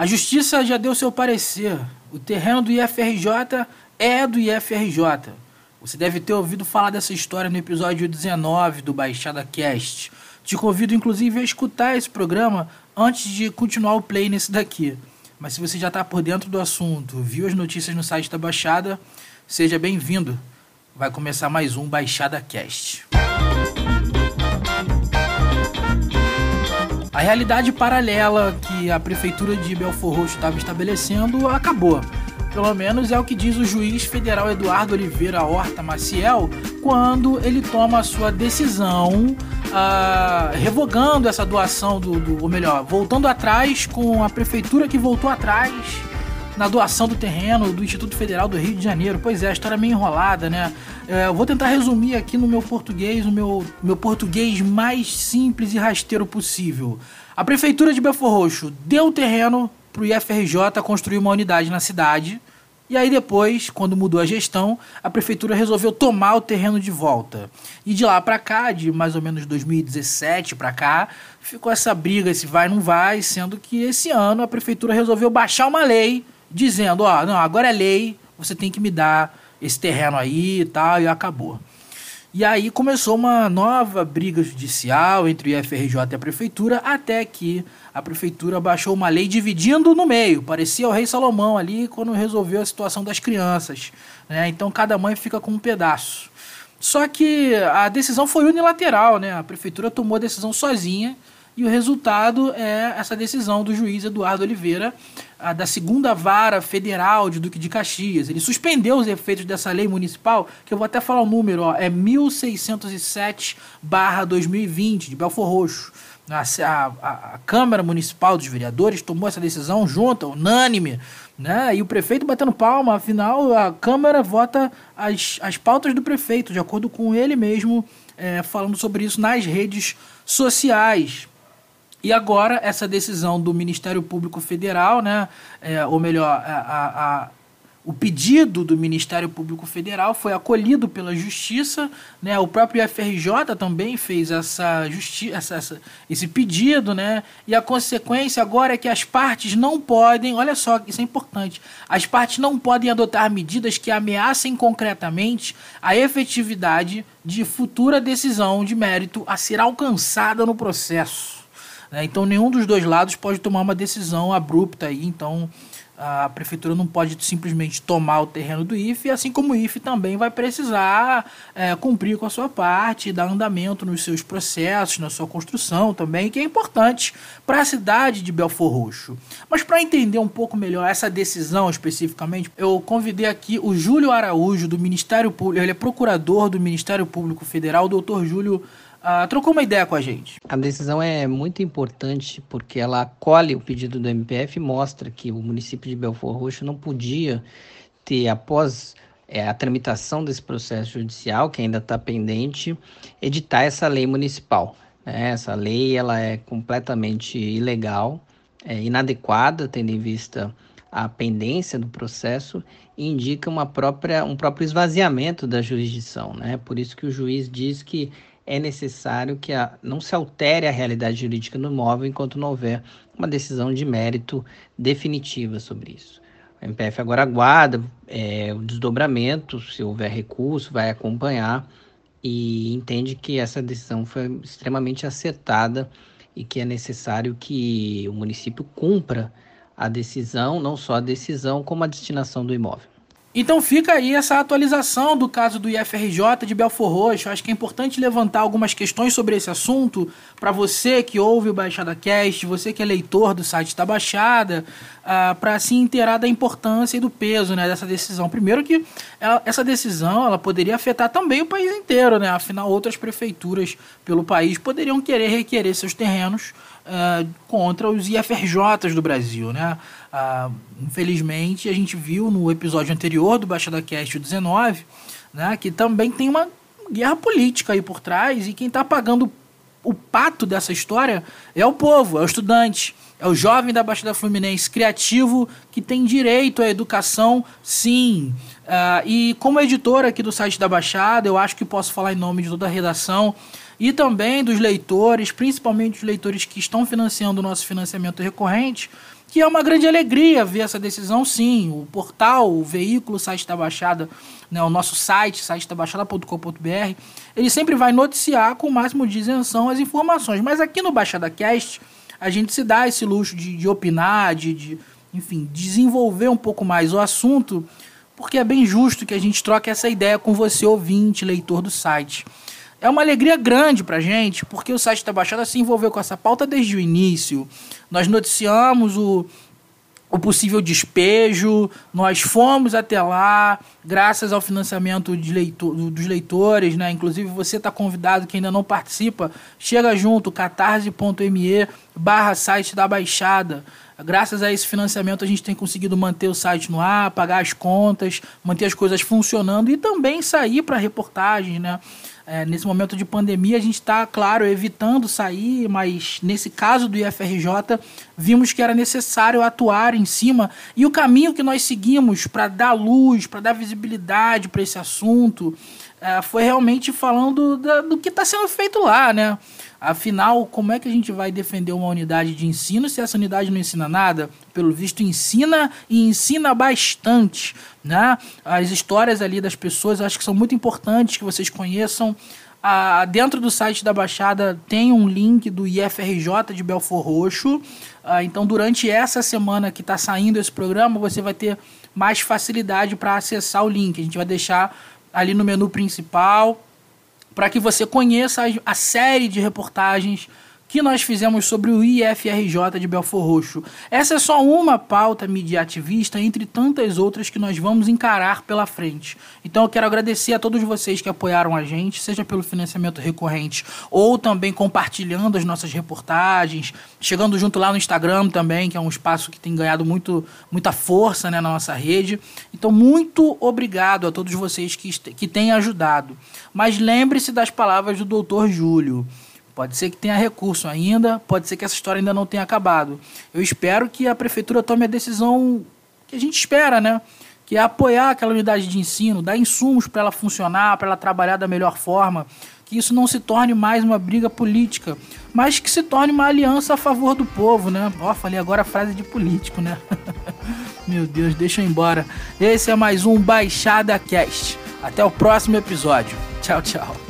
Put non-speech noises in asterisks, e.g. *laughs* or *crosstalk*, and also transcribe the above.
A justiça já deu seu parecer. O terreno do IFRJ é do IFRJ. Você deve ter ouvido falar dessa história no episódio 19 do Baixada Cast. Te convido, inclusive, a escutar esse programa antes de continuar o play nesse daqui. Mas se você já está por dentro do assunto, viu as notícias no site da Baixada, seja bem-vindo. Vai começar mais um Baixada Cast. A realidade paralela que a prefeitura de Belfor Roxo estava estabelecendo acabou. Pelo menos é o que diz o juiz federal Eduardo Oliveira Horta Maciel quando ele toma a sua decisão uh, revogando essa doação do, do, ou melhor, voltando atrás com a prefeitura que voltou atrás na doação do terreno do Instituto Federal do Rio de Janeiro. Pois é, a história é meio enrolada, né? É, eu vou tentar resumir aqui no meu português, no meu, meu português mais simples e rasteiro possível. A prefeitura de Belfor Roxo deu o terreno para o IFRJ construir uma unidade na cidade. E aí depois, quando mudou a gestão, a prefeitura resolveu tomar o terreno de volta. E de lá para cá, de mais ou menos 2017 para cá, ficou essa briga, esse vai não vai, sendo que esse ano a prefeitura resolveu baixar uma lei dizendo, ó, não, agora é lei, você tem que me dar esse terreno aí e tal, e acabou. E aí começou uma nova briga judicial entre o IFRJ e a prefeitura, até que a prefeitura baixou uma lei dividindo no meio. Parecia o rei Salomão ali quando resolveu a situação das crianças. Né? Então cada mãe fica com um pedaço. Só que a decisão foi unilateral, né? A prefeitura tomou a decisão sozinha e o resultado é essa decisão do juiz Eduardo Oliveira, da segunda vara federal de Duque de Caxias. Ele suspendeu os efeitos dessa lei municipal, que eu vou até falar o número, ó, é 1607-2020, de Belfor Roxo. A, a, a, Câmara Municipal dos Vereadores tomou essa decisão junta, unânime, né? E o prefeito batendo palma, afinal, a Câmara vota as, as pautas do prefeito, de acordo com ele mesmo, é, falando sobre isso nas redes sociais. E agora, essa decisão do Ministério Público Federal, né, é, ou melhor, a, a, a, o pedido do Ministério Público Federal foi acolhido pela Justiça, né, o próprio FRJ também fez essa justi essa, essa, esse pedido, né, e a consequência agora é que as partes não podem, olha só, isso é importante, as partes não podem adotar medidas que ameacem concretamente a efetividade de futura decisão de mérito a ser alcançada no processo. Né? Então nenhum dos dois lados pode tomar uma decisão abrupta aí, então a prefeitura não pode simplesmente tomar o terreno do IFE, assim como o IFE também vai precisar é, cumprir com a sua parte, dar andamento nos seus processos, na sua construção também, que é importante para a cidade de Belfor Roxo. Mas para entender um pouco melhor essa decisão especificamente, eu convidei aqui o Júlio Araújo, do Ministério Público, ele é procurador do Ministério Público Federal, o doutor Júlio uh, trocou uma ideia com a gente. A decisão é muito importante porque ela acolhe o pedido do MPF e mostra que o município de Belfor Roxo não podia ter, após é, a tramitação desse processo judicial, que ainda está pendente, editar essa lei municipal. Né? Essa lei ela é completamente ilegal, é inadequada, tendo em vista a pendência do processo indica uma própria, um próprio esvaziamento da jurisdição. Né? Por isso que o juiz diz que é necessário que a, não se altere a realidade jurídica do imóvel enquanto não houver uma decisão de mérito definitiva sobre isso. O MPF agora aguarda é, o desdobramento, se houver recurso, vai acompanhar e entende que essa decisão foi extremamente acertada e que é necessário que o município cumpra a decisão, não só a decisão, como a destinação do imóvel. Então fica aí essa atualização do caso do IFRJ de Belfor Roxo. Acho que é importante levantar algumas questões sobre esse assunto para você que ouve o Baixada Cast, você que é leitor do site da Baixada, uh, para se inteirar da importância e do peso né, dessa decisão. Primeiro que ela, essa decisão ela poderia afetar também o país inteiro, né? afinal outras prefeituras pelo país poderiam querer requerer seus terrenos uh, contra os IFRJs do Brasil, né? Uh, infelizmente, a gente viu no episódio anterior do Baixada Cast 19, né, que também tem uma guerra política aí por trás e quem está pagando o pato dessa história é o povo, é o estudante, é o jovem da Baixada Fluminense criativo que tem direito à educação, sim. Uh, e como editor aqui do site da Baixada, eu acho que posso falar em nome de toda a redação e também dos leitores, principalmente os leitores que estão financiando o nosso financiamento recorrente, que é uma grande alegria ver essa decisão, sim. O portal, o veículo, o site da Baixada, né, o nosso site, site da Baixada.com.br, ele sempre vai noticiar com o máximo de isenção as informações. Mas aqui no Baixada Cast, a gente se dá esse luxo de, de opinar, de, de, enfim, desenvolver um pouco mais o assunto, porque é bem justo que a gente troque essa ideia com você, ouvinte, leitor do site. É uma alegria grande pra gente, porque o site da Baixada se envolveu com essa pauta desde o início. Nós noticiamos o, o possível despejo, nós fomos até lá, graças ao financiamento leitor, dos leitores, né? Inclusive você está convidado que ainda não participa, chega junto, catarse.me barra site da Baixada. Graças a esse financiamento a gente tem conseguido manter o site no ar, pagar as contas, manter as coisas funcionando e também sair para reportagens, né? É, nesse momento de pandemia, a gente está, claro, evitando sair, mas nesse caso do IFRJ, vimos que era necessário atuar em cima. E o caminho que nós seguimos para dar luz, para dar visibilidade para esse assunto, é, foi realmente falando da, do que está sendo feito lá, né? Afinal, como é que a gente vai defender uma unidade de ensino se essa unidade não ensina nada? Pelo visto, ensina e ensina bastante. Né? As histórias ali das pessoas acho que são muito importantes que vocês conheçam. Dentro do site da Baixada tem um link do IFRJ de Belfor Roxo. Ah, então, durante essa semana que está saindo esse programa, você vai ter mais facilidade para acessar o link. A gente vai deixar ali no menu principal para que você conheça a série de reportagens que nós fizemos sobre o IFRJ de Belfor Roxo. Essa é só uma pauta mediativista entre tantas outras que nós vamos encarar pela frente. Então eu quero agradecer a todos vocês que apoiaram a gente, seja pelo financiamento recorrente ou também compartilhando as nossas reportagens, chegando junto lá no Instagram também, que é um espaço que tem ganhado muito, muita força né, na nossa rede. Então muito obrigado a todos vocês que, que têm ajudado. Mas lembre-se das palavras do Dr. Júlio. Pode ser que tenha recurso ainda, pode ser que essa história ainda não tenha acabado. Eu espero que a prefeitura tome a decisão que a gente espera, né? Que é apoiar aquela unidade de ensino, dar insumos para ela funcionar, para ela trabalhar da melhor forma, que isso não se torne mais uma briga política, mas que se torne uma aliança a favor do povo, né? Ó, falei agora a frase de político, né? *laughs* Meu Deus, deixa eu ir embora. Esse é mais um Baixada Cast. Até o próximo episódio. Tchau, tchau.